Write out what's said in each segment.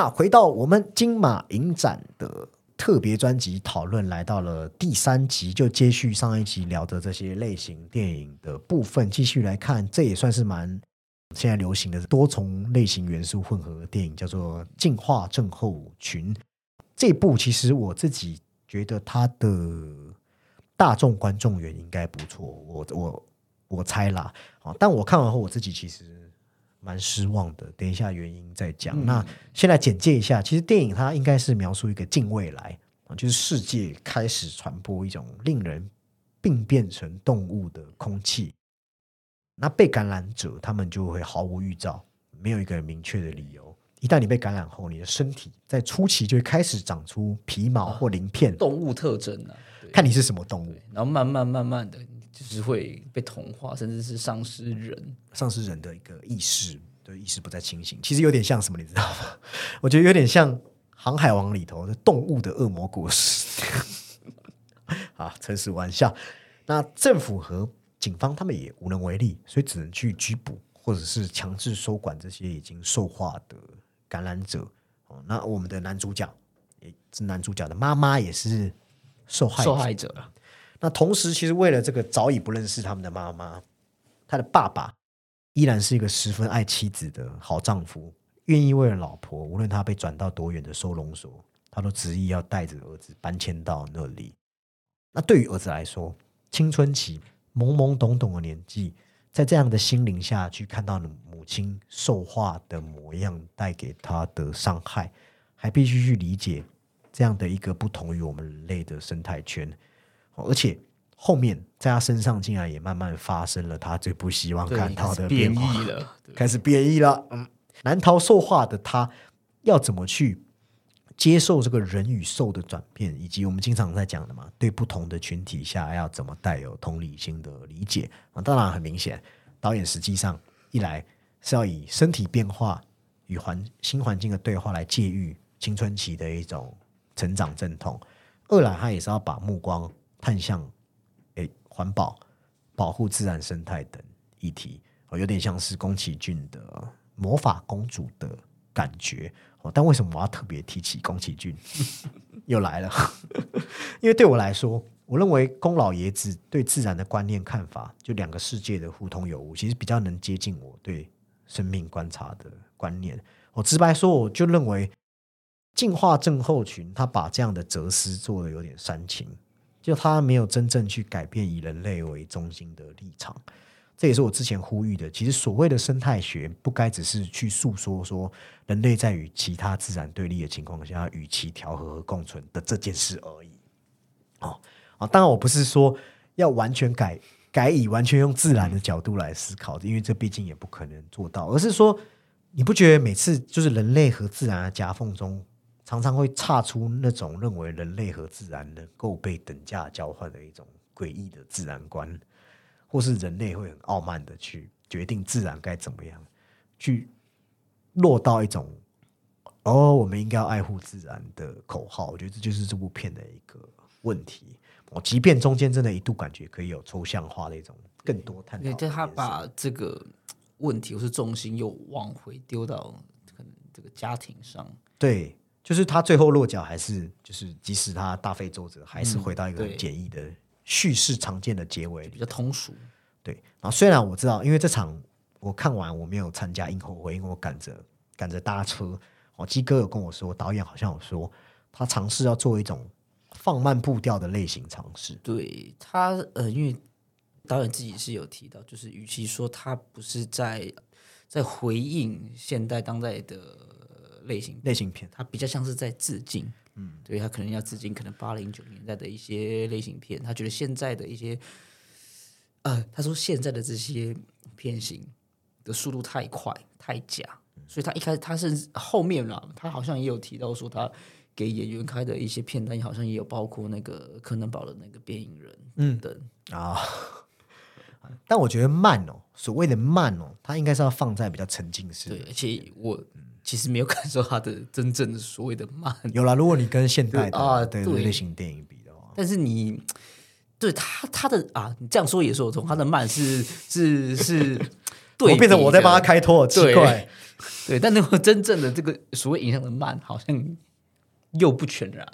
那回到我们金马影展的特别专辑讨论，来到了第三集，就接续上一集聊的这些类型电影的部分，继续来看，这也算是蛮现在流行的多重类型元素混合电影，叫做《进化症候群》。这部其实我自己觉得它的大众观众缘应该不错，我我我猜啦，啊，但我看完后我自己其实。蛮失望的，等一下原因再讲。那先来简介一下，其实电影它应该是描述一个近未来啊，就是世界开始传播一种令人病变成动物的空气。那被感染者他们就会毫无预兆，没有一个明确的理由。一旦你被感染后，你的身体在初期就会开始长出皮毛或鳞片，动物特征啊，看你是什么动物，然后慢慢慢慢的。就是会被同化，甚至是丧失人、丧失人的一个意识，对意识不再清醒。其实有点像什么，你知道吗？我觉得有点像《航海王》里头的动物的恶魔果实。啊，诚实玩笑。那政府和警方他们也无能为力，所以只能去拘捕或者是强制收管这些已经受化的感染者。哦，那我们的男主角也是男主角的妈妈，也是受害受害者那同时，其实为了这个早已不认识他们的妈妈，他的爸爸依然是一个十分爱妻子的好丈夫，愿意为了老婆，无论他被转到多远的收容所，他都执意要带着儿子搬迁到那里。那对于儿子来说，青春期懵懵懂懂的年纪，在这样的心灵下去看到母亲受化的模样，带给他的伤害，还必须去理解这样的一个不同于我们人类的生态圈。而且后面在他身上竟然也慢慢发生了他最不希望看到的变异了，开始变异了。嗯，难逃兽化的他要怎么去接受这个人与兽的转变，以及我们经常在讲的嘛，对不同的群体下要怎么带有同理心的理解啊？当然很明显，导演实际上一来是要以身体变化与环新环境的对话来借喻青春期的一种成长阵痛；二来他也是要把目光。探向诶环保、保护自然生态等议题，哦，有点像是宫崎骏的《魔法公主》的感觉哦。但为什么我要特别提起宫崎骏？又来了，因为对我来说，我认为宫老爷子对自然的观念看法，就两个世界的互通有无，其实比较能接近我对生命观察的观念。我直白说，我就认为进化症候群他把这样的哲思做的有点煽情。就他没有真正去改变以人类为中心的立场，这也是我之前呼吁的。其实所谓的生态学，不该只是去诉说说人类在与其他自然对立的情况下与其调和和共存的这件事而已。哦啊，当然我不是说要完全改改以完全用自然的角度来思考，因为这毕竟也不可能做到。而是说，你不觉得每次就是人类和自然的夹缝中？常常会差出那种认为人类和自然能够被等价交换的一种诡异的自然观，或是人类会很傲慢的去决定自然该怎么样，去落到一种哦，我们应该要爱护自然的口号。我觉得这就是这部片的一个问题。我即便中间真的一度感觉可以有抽象化的一种更多探讨，对，他把这个问题或是重心又往回丢到可能这个家庭上，对。就是他最后落脚还是就是，即使他大费周折，还是回到一个很简易的叙事常见的结尾，比较通俗。对，然后虽然我知道，因为这场我看完我没有参加映后会，因为我赶着赶着搭车。哦，鸡哥有跟我说，导演好像有说他尝试要做一种放慢步调的类型尝试。对他，呃，因为导演自己是有提到，就是与其说他不是在在回应现代当代的。类型类型片，它比较像是在致敬，嗯，对他可能要致敬可能八零九年代的一些类型片，他觉得现在的一些，呃，他说现在的这些片型的速度太快太假，所以他一开始他是后面啦，他好像也有提到说他给演员开的一些片单，好像也有包括那个柯南堡的那个变影人，嗯。等啊，但我觉得慢哦，所谓的慢哦，它应该是要放在比较沉浸式，对，而且我。其实没有感受它的真正的所谓的慢。有啦，如果你跟现代的啊对类型电影比的话，但是你对他他的啊，你这样说也说得通。他的慢是是是 对我变成我在帮他开脱，奇对怪。对，但那个真正的这个所谓影响的慢，好像又不全然。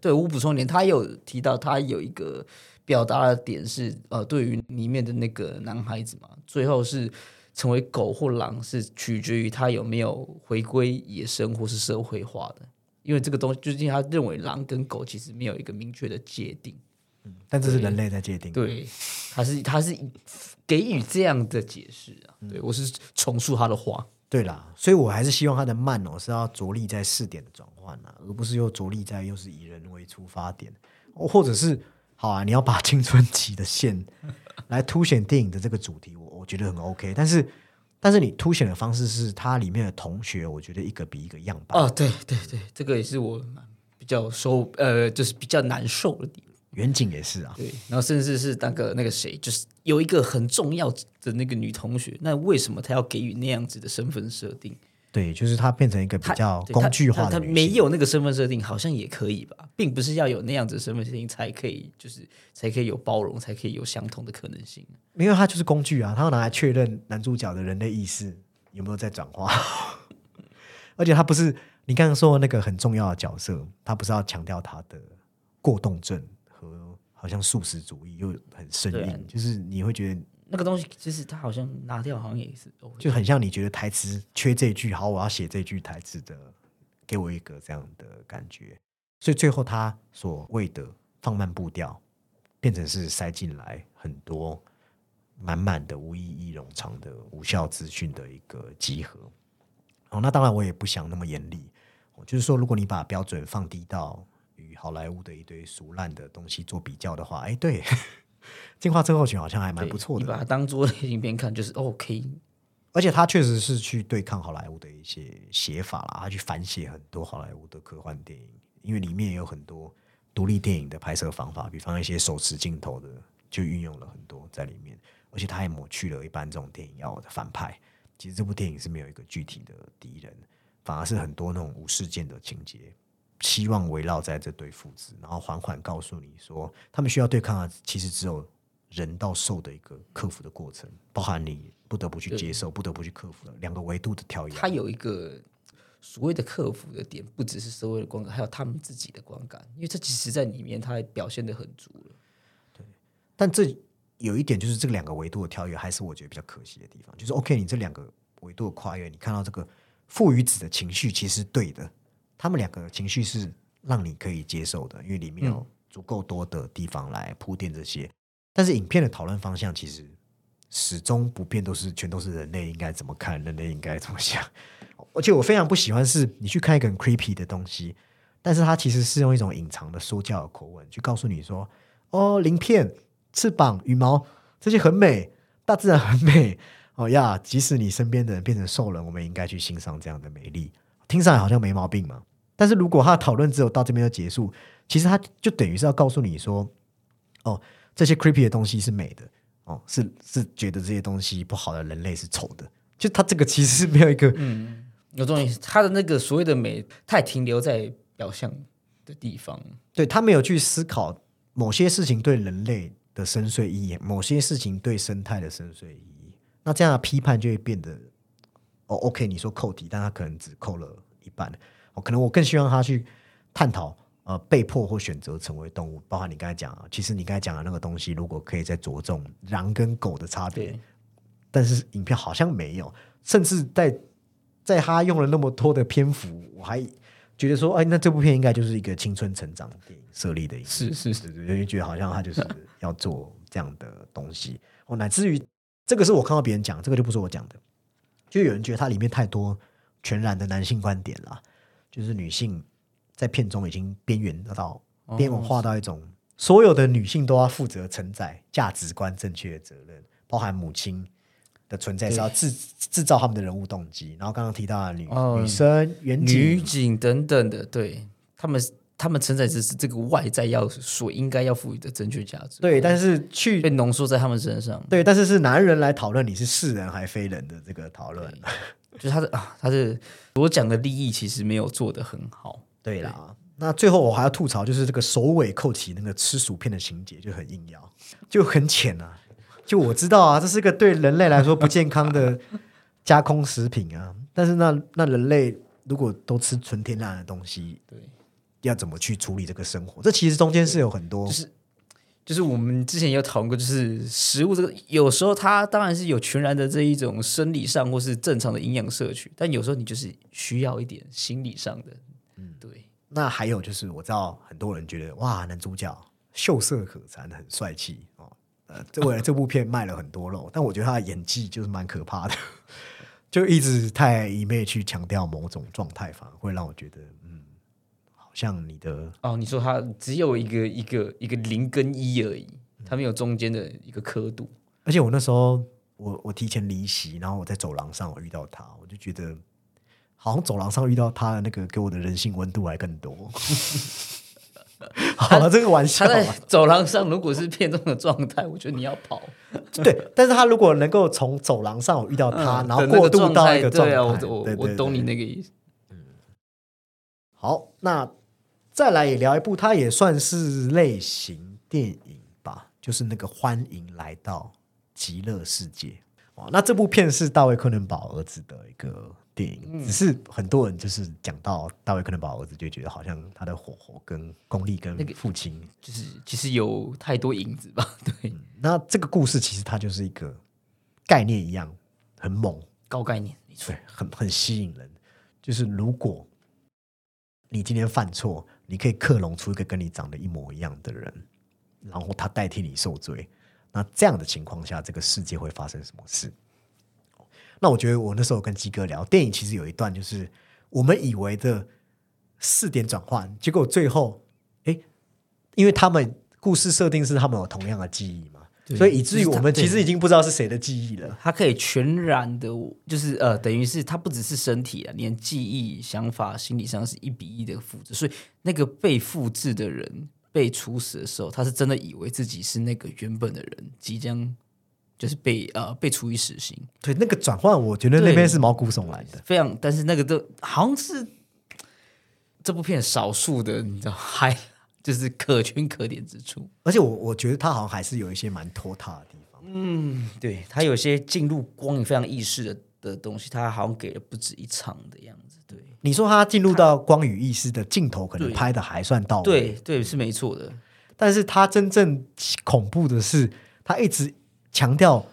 对我补充一点，他有提到他有一个表达的点是，呃，对于里面的那个男孩子嘛，最后是成为狗或狼，是取决于它有没有回归野生或是社会化的。因为这个东西，就是因为他认为狼跟狗其实没有一个明确的界定。嗯但这是人类在界定。对，他是他是给予这样的解释啊。对我是重述他的话。对啦，所以我还是希望他的慢哦是要着力在试点的转换啊，而不是又着力在又是以人为出发点，哦或者是好啊，你要把青春期的线来凸显电影的这个主题，我我觉得很 OK。但是但是你凸显的方式是它里面的同学，我觉得一个比一个样板。哦，对对对，这个也是我蛮比较受呃，就是比较难受的地方。远景也是啊，对，然后甚至是那个那个谁，就是有一个很重要的那个女同学，那为什么她要给予那样子的身份设定？对，就是它变成一个比她较工具化的女性没有那个身份设定，好像也可以吧，并不是要有那样子的身份设定才可以，就是才可以有包容，才可以有相同的可能性。因为它就是工具啊，它要拿来确认男主角的人类意识有没有在转化，而且他不是你刚刚说的那个很重要的角色，他不是要强调他的过动症和好像素食主义又很生硬，就是你会觉得那个东西其实他好像拿掉，好像也是就很像你觉得台词缺这句，好，我要写这句台词的，给我一个这样的感觉。所以最后他所谓的放慢步调，变成是塞进来很多满满的无意义冗长的无效资讯的一个集合。哦，那当然我也不想那么严厉，就是说，如果你把标准放低到与好莱坞的一堆俗烂的东西做比较的话，哎，对，进化症候群好像还蛮不错的。你把它当做类型片看，就是 OK。而且他确实是去对抗好莱坞的一些写法啦，他去反写很多好莱坞的科幻电影，因为里面也有很多独立电影的拍摄方法，比方一些手持镜头的，就运用了很多在里面，而且他也抹去了一般这种电影要的反派。其实这部电影是没有一个具体的敌人，反而是很多那种无事件的情节，希望围绕在这对父子，然后缓缓告诉你说，他们需要对抗的其实只有人到兽的一个克服的过程，包含你不得不去接受、不得不去克服的两个维度的跳跃。它有一个所谓的克服的点，不只是社会的观感，还有他们自己的观感，因为这其实在里面它表现的很足了。但这有一点就是这两个维度的跳跃，还是我觉得比较可惜的地方。就是 OK，你这两个维度的跨越，你看到这个父与子的情绪其实对的，他们两个情绪是让你可以接受的，因为里面有足够多的地方来铺垫这些。但是影片的讨论方向其实始终不变，都是全都是人类应该怎么看，人类应该怎么想。而且我非常不喜欢是你去看一个很 creepy 的东西，但是它其实是用一种隐藏的说教的口吻去告诉你说：“哦，鳞片、翅膀、羽毛这些很美，大自然很美。哦呀，即使你身边的人变成兽人，我们也应该去欣赏这样的美丽。听上来好像没毛病嘛。但是如果他的讨论只有到这边就结束，其实他就等于是要告诉你说：哦，这些 creepy 的东西是美的，哦，是是觉得这些东西不好的人类是丑的。就他这个其实是没有一个。嗯有种他的那个所谓的美，太停留在表象的地方。对他没有去思考某些事情对人类的深邃意义，某些事情对生态的深邃意义。那这样的批判就会变得，哦，OK，你说扣题，但他可能只扣了一半。哦，可能我更希望他去探讨，呃，被迫或选择成为动物，包括你刚才讲啊，其实你刚才讲的那个东西，如果可以再着重狼跟狗的差别，但是影片好像没有，甚至在在他用了那么多的篇幅，我还觉得说，哎，那这部片应该就是一个青春成长电影设立的影是是是，因为，觉得好像他就是 要做这样的东西，哦，乃至于这个是我看到别人讲，这个就不是我讲的，就有人觉得它里面太多全然的男性观点啦，就是女性在片中已经边缘到边缘化到一种所有的女性都要负责承载价值观正确的责任，包含母亲的存在是要制制造他们的人物动机，然后刚刚提到的女、哦女生、远女，警等等的，对他们他们承载只是这个外在要所应该要赋予的正确价值，对，但是去被浓缩在他们身上。对，但是是男人来讨论你是是人还非人的这个讨论。就是他的啊，他是所讲的利益其实没有做得很好。对啦，那最后我还要吐槽，就是这个首尾扣起那个吃薯片的情节就很硬要，就很浅啊。就我知道啊，这是个对人类来说不健康的加工食品啊。但是那那人类如果都吃纯天然的东西，对，要怎么去处理这个生活？这其实中间是有很多，就是就是我们之前也有讨论过，就是食物这个有时候它当然是有全然的这一种生理上或是正常的营养摄取，但有时候你就是需要一点心理上的，嗯，对。那还有就是，我知道很多人觉得哇，男主角秀色可餐，很帅气哦。呃，这为了这部片卖了很多肉，但我觉得他的演技就是蛮可怕的，就一直太一昧去强调某种状态，反而会让我觉得，像你的哦，你说他只有一个一个一个零跟一而已，他没有中间的一个刻度。而且我那时候我我提前离席，然后我在走廊上我遇到他，我就觉得好像走廊上遇到他的那个给我的人性温度还更多。好了，这个玩笑他在走廊上，如果是片中的状态，我觉得你要跑。对，但是他如果能够从走廊上我遇到他，嗯然后过渡到一个状态，对啊，我懂你那个意思。好，那再来也聊一部，它也算是类型电影吧，就是那个《欢迎来到极乐世界》哇。那这部片是大卫·柯南堡儿子的一个电影，嗯只是很多人就是讲到大卫·柯南堡儿子，就觉得好像他的火候跟功力跟父亲。就是其实有太多影子吧，对，那这个故事其实它就是一个概念一样，很猛，高概念没错对，，很很吸引人。就是如果你今天犯错，你可以克隆出一个跟你长得一模一样的人，然后他代替你受罪。那这样的情况下，这个世界会发生什么事？那我觉得我那时候跟鸡哥聊电影，其实有一段就是我们以为的四点转换，结果最后，诶，因为他们故事设定是他们有同样的记忆嘛，所以以至于我们其实已经不知道是谁的记忆了。他可以全然的，就是呃，等于是他不只是身体啊，连记忆、想法、心理上是一比一的复制，所以那个被复制的人被处死的时候，他是真的以为自己是那个原本的人，即将就是被呃被处以死刑，对，那个转换，我觉得那边是毛骨悚然的。非常，但是那个都好像是 这部片少数的，你知道，还就是可圈可点之处。而且我我觉得他好像还是有一些蛮拖沓的地方。嗯，对，他有些进入光影非常意识的的东西，他好像给了不止一场的样子。对，你说他进入到光与意识的镜头，可能拍的还算到位，对，对，是没错的。但是他真正恐怖的是，他一直强调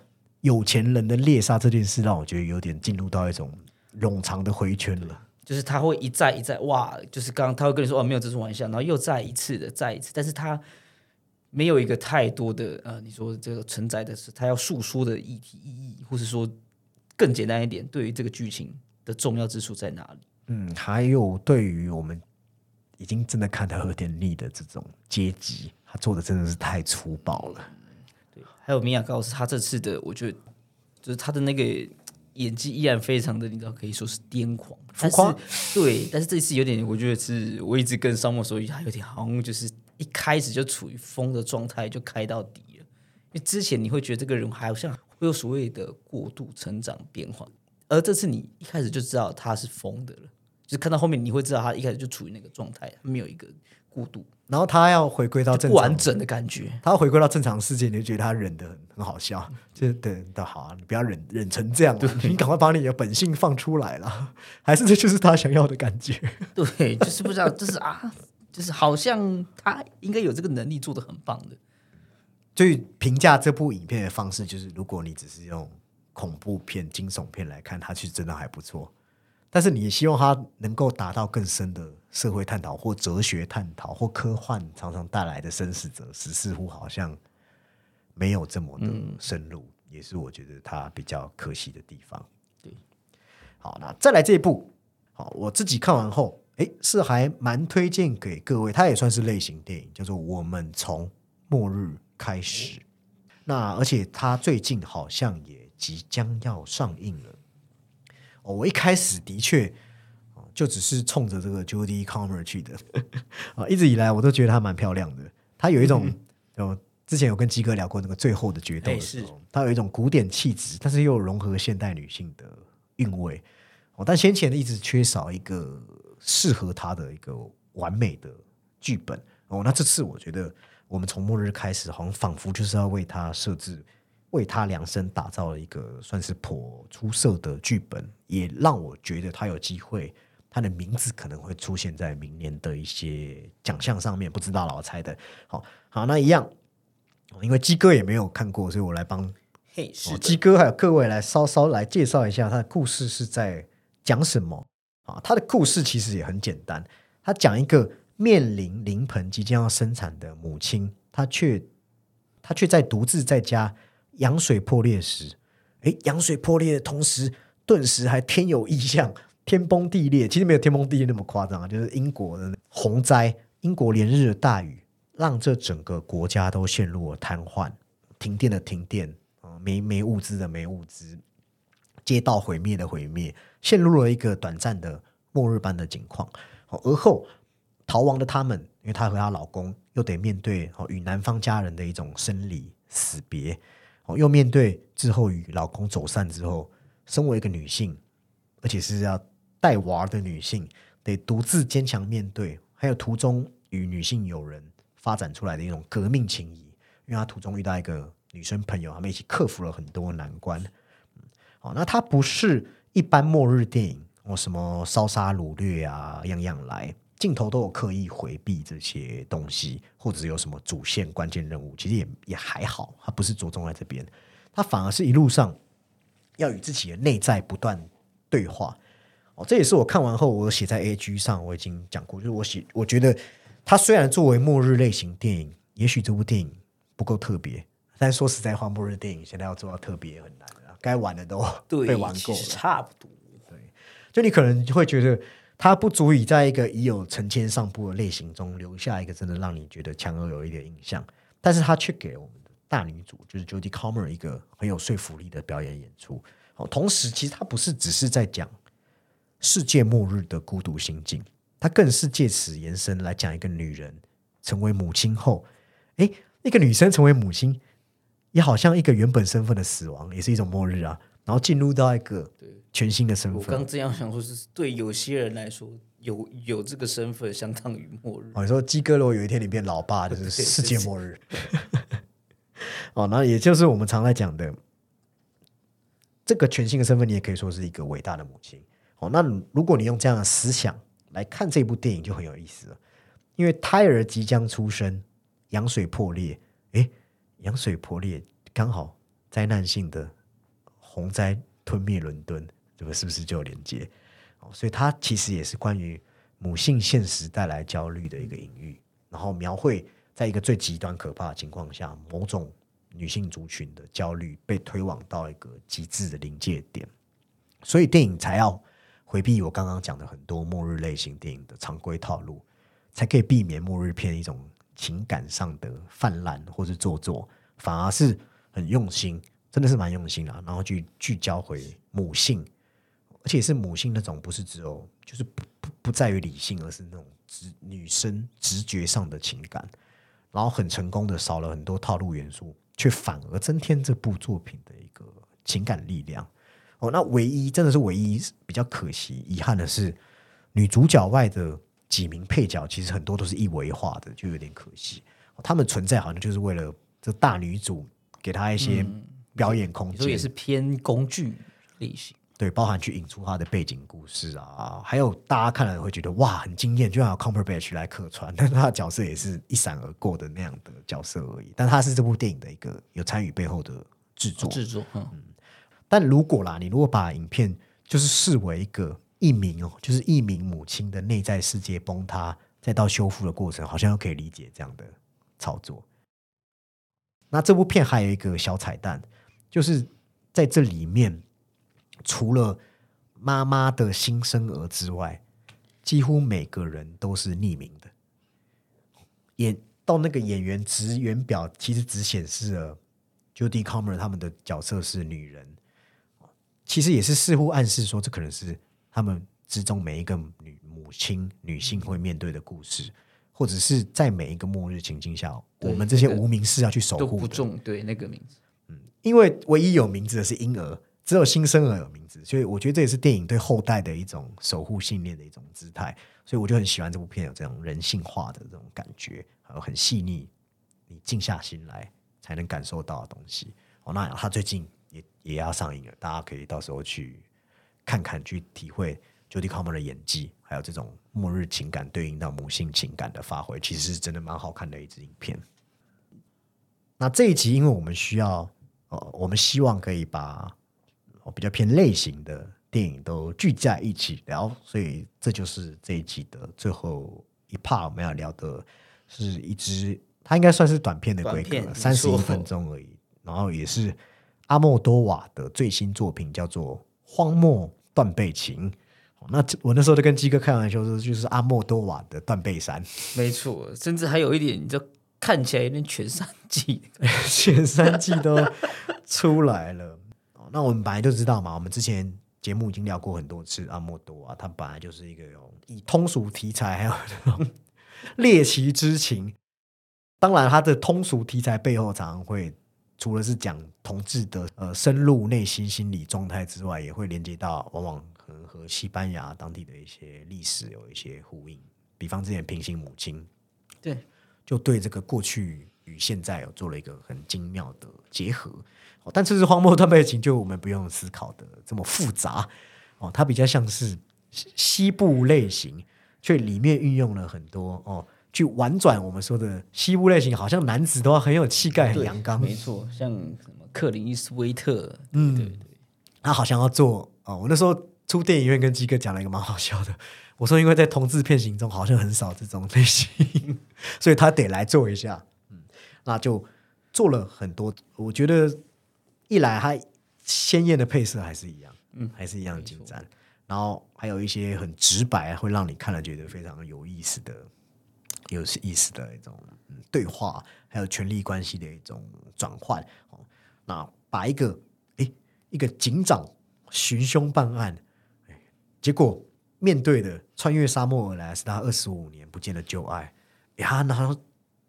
有钱人的猎杀这件事，让我觉得有点进入到一种冗长的回圈了。就是他会一再一再哇，就是刚刚他会跟你说哦没有这种玩笑，然后又再一次的再一次，但是他没有一个太多的呃，你说这个承载的是他要诉说的议题意义，或是说更简单一点，对于这个剧情的重要之处在哪里？嗯，还有对于我们已经真的看到有点腻的这种阶级，他做的真的是太粗暴了。对，还有米娅告诉，他这次的我觉得就是他的那个演技依然非常的，你知道可以说是癫狂，浮夸。对，但是这一次有点，我觉得是我一直跟沙漠说，他有点好像就是一开始就处于疯的状态，就开到底了。因为之前你会觉得这个人好像会有所谓的过度成长变化，而这次你一开始就知道他是疯的了，就是看到后面你会知道他一开始就处于那个状态，没有一个过度然后他要回归到正常不完整的感觉。他要回归到正常世界，你就觉得他忍的很很好笑，就对，那好啊，你不要忍忍成这样啊，你赶快把你的本性放出来了，还是这就是他想要的感觉？对，就是不知道，就是啊，就是好像他应该有这个能力做的很棒的。所以评价这部影片的方式，就是如果你只是用恐怖片、惊悚片来看，它其实真的还不错。但是你希望它能够达到更深的社会探讨，或哲学探讨，或科幻常常带来的生死哲识，似乎好像没有这么的深入，也是我觉得它比较可惜的地方。对，好，那再来这一部，好，我自己看完后，诶，是还蛮推荐给各位，它也算是类型电影，叫做《我们从末日开始》。那而且它最近好像也即将要上映了。哦，我一开始的确哦就只是冲着这个 Jodie Comer 去的啊，一直以来我都觉得她蛮漂亮的。她有一种，哦，之前有跟鸡哥聊过那个最后的决斗候，她有一种古典气质，但是又融合现代女性的韵味。哦，但先前一直缺少一个适合她的一个完美的剧本。哦，那这次我觉得我们从末日开始，好像仿佛就是要为她设置为他量身打造了一个算是颇出色的剧本，也让我觉得他有机会，他的名字可能会出现在明年的一些奖项上面，不知道了，我猜的。好好，那一样，因为鸡哥也没有看过，所以我来帮嘿，鸡哥还有各位来稍稍来介绍一下他的故事是在讲什么啊？他的故事其实也很简单，他讲一个面临临盆即将要生产的母亲，她却她却在独自在家羊水破裂时，诶，羊水破裂的同时，顿时还天有异象，天崩地裂。其实没有天崩地裂那么夸张啊，就是英国的洪灾，英国连日的大雨，让这整个国家都陷入了瘫痪，停电的停电啊、没没物资的没物资，街道毁灭的毁灭，陷入了一个短暂的末日般的境况。而后逃亡的他们，因为她和她老公又得面对哦与男方家人的一种生离死别，又面对之后与老公走散之后，身为一个女性，而且是要带娃的女性，得独自坚强面对，还有途中与女性友人发展出来的一种革命情谊，因为她途中遇到一个女生朋友，他们一起克服了很多难关。好，那它不是一般末日电影哦，什么烧杀掳掠啊，样样来，镜头都有刻意回避这些东西，或者有什么主线关键任务，其实也也还好，它不是着重在这边，它反而是一路上要与自己的内在不断对话。哦，这也是我看完后，我写在 A G 上，我已经讲过，就是我写，我觉得它虽然作为末日类型电影，也许这部电影不够特别，但说实在话，末日电影现在要做到特别很难了，该玩的都对，被玩够了。差不多。对就你可能会觉得它不足以在一个已有成千上部的类型中留下一个真的让你觉得强而有力的印象，但是它却给了我们的大女主就是 Jodie Comer 一个很有说服力的表演演出。哦，同时其实它不是只是在讲世界末日的孤独心境，它更是借此延伸来讲一个女人成为母亲后，诶，那个女生成为母亲，也好像一个原本身份的死亡，也是一种末日啊。然后进入到一个全新的身份，我刚这样想说，是对有些人来说，有有这个身份相当于末日。哦，你说基哥如果有一天你变老爸，就是 世界末日。哦，那也就是我们常来讲的这个全新的身份，你也可以说是一个伟大的母亲。哦，那如果你用这样的思想来看这部电影，就很有意思了。因为胎儿即将出生，羊水破裂，诶，羊水破裂刚好灾难性的洪灾吞灭伦敦，这个是不是就有连接？所以它其实也是关于母性现实带来焦虑的一个隐喻，然后描绘在一个最极端可怕的情况下，某种女性族群的焦虑被推往到一个极致的临界点，所以电影才要回避我刚刚讲的很多末日类型电影的常规套路，才可以避免末日片一种情感上的泛滥或是做作，反而是很用心，真的是蛮用心啊，然后去聚焦回母性。而且是母性那种，不是只有就是不不不在于理性，而是那种直女生直觉上的情感，然后很成功的少了很多套路元素，却反而增添这部作品的一个情感力量。哦，那唯一真的是唯一比较可惜、遗憾的是，女主角外的几名配角其实很多都是一维化的，就有点可惜。他们存在好像就是为了这大女主给她一些表演空间，所以也是偏工具类型，对，包含去引出他的背景故事啊，还有大家看了会觉得哇很惊艳，就像有 Cumberbatch 来客串，但是他的角色也是一闪而过的那样的角色而已。但他是这部电影的一个有参与背后的制作。制作，嗯，但如果啦，你如果把影片就是视为一个一名哦，就是一名母亲的内在世界崩塌，再到修复的过程，好像又可以理解这样的操作。那这部片还有一个小彩蛋，就是在这里面，除了妈妈的新生儿之外，几乎每个人都是匿名的。演到那个演员职员表，其实只显示了 Jodie Comer 他们的角色是女人，其实也是似乎暗示说，这可能是他们之中每一个女母亲女性会面对的故事，或者是在每一个末日情境下，我们这些无名氏要去守都护的。不重对那个名字，因为唯一有名字的是婴儿，只有新生儿有名字，所以我觉得这也是电影对后代的一种守护信念的一种姿态。所以我就很喜欢这部片有这种人性化的这种感觉，还有很细腻，你静下心来才能感受到的东西。哦，那他最近也也要上映了，大家可以到时候去看看，去体会 Jodi Comer 的演技，还有这种末日情感对应到母性情感的发挥，其实是真的蛮好看的一支影片。那这一集，因为我们需要，呃，我们希望可以把哦比较偏类型的电影都聚在一起聊，所以这就是这一集的最后一 part 我们要聊的是一支，它应该算是短片的规格，三十一分钟而已，然后也是阿莫多瓦的最新作品，叫做《荒漠断背情》。哦那我那时候就跟鸡哥开玩笑说，就是阿莫多瓦的断背山。没错，甚至还有一点，你就看起来有点全三季。全三季都出来了。哦，那我们本来就知道嘛，我们之前节目已经聊过很多次阿莫多啊，他本来就是一个有以通俗题材还有这种猎奇之情。当然，他的通俗题材背后常常会除了是讲同志的呃深入内心心理状态之外，也会连接到往往可能和西班牙当地的一些历史有一些呼应。比方之前平行母亲，对，就对这个过去与现在有做了一个很精妙的结合。哦但这是荒漠断背情，就我们不用思考的这么复杂哦，它比较像是西西部类型，却里面运用了很多哦，去婉转我们说的西部类型，好像男子都要很有气概、很对阳刚，没错，像什么克林伊斯威特，嗯对对对，他好像要做哦。我那时候出电影院跟鸡哥讲了一个蛮好笑的，我说因为在同志片型中好像很少这种类型，所以他得来做一下。嗯，那就做了很多。我觉得一来他鲜艳的配色还是一样，嗯，还是一样精湛。然后还有一些很直白，会让你看了觉得非常有意思的、有意思的一种、嗯、对话，还有权力关系的一种转换。哦，那把一个诶一个警长寻凶办案，诶结果面对的穿越沙漠而来是他二十五年不见的旧爱，诶他然后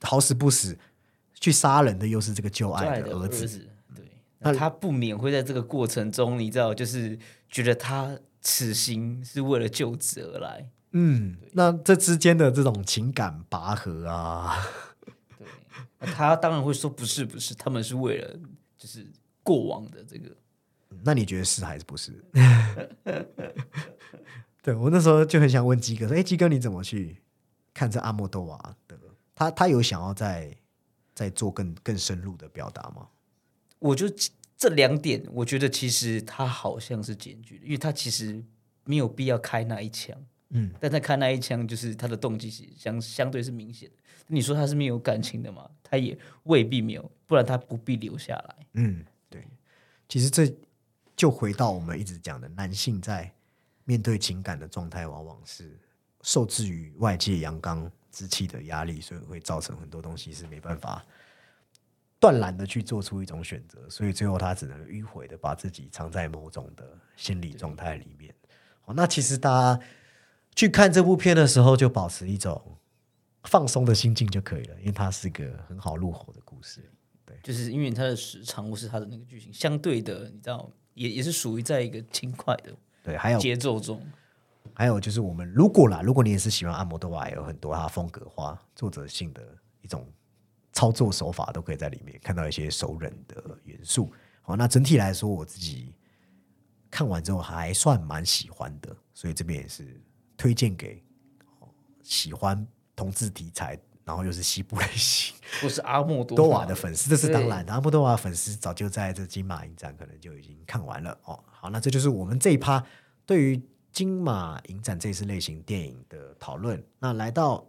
好死不死去杀人的又是这个旧爱爱的儿的儿子，对，那他不免会在这个过程中，你知道，就是觉得他此行是为了救子而来，嗯，那这之间的这种情感拔河啊，对，他当然会说不是不是，他们是为了就是过往的这个，那你觉得是还是不是？对我那时候就很想问鸡哥说：“哎，鸡哥你怎么去看这阿莫多瓦的？他他有想要再再做更更深入的表达吗？我就这两点，我觉得其实他好像是检举的，因为他其实没有必要开那一枪，嗯，但他开那一枪，就是他的动机是相相对是明显的。你说他是没有感情的嘛？他也未必没有，不然他不必留下来。嗯，对，其实这就回到我们一直讲的，男性在面对情感的状态，往往是受制于外界阳刚之气的压力，所以会造成很多东西是没办法断然的去做出一种选择，所以最后他只能迂回的把自己藏在某种的心理状态里面。好，那其实大家去看这部片的时候，就保持一种放松的心境就可以了，因为它是个很好入口的故事。对就是因为它的时长或是它的那个剧情，相对的，你知道，也也是属于在一个轻快的对，还有节奏中。还有就是，我们如果啦，如果你也是喜欢按摩的话，也有很多它风格化、作者性的一种操作手法，都可以在里面看到一些熟人的元素。好，那整体来说，我自己看完之后还算蛮喜欢的，所以这边也是推荐给哦喜欢同志题材，然后又是西部类型 或是阿莫多多瓦的粉丝，这是对当然的。阿莫多瓦粉丝早就在这金马影展可能就已经看完了哦。好，那这就是我们这一趴对于金马影展这次类型电影的讨论。那来到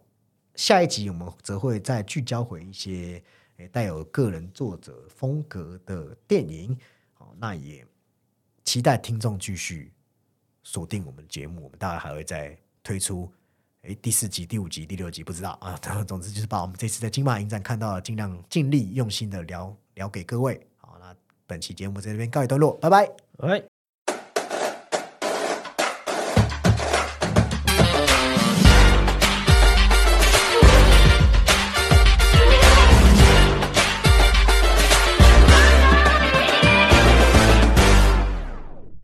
下一集，我们则会再聚焦回一些诶带有个人作者风格的电影。好，那也期待听众继续锁定我们节目，我们大概还会再推出。诶，第四集、第五集、第六集不知道啊，总之就是把我们这次在金马影展看到的，尽量尽力用心的聊聊给各位。好，那本期节目在这边告一段落，拜拜。哎。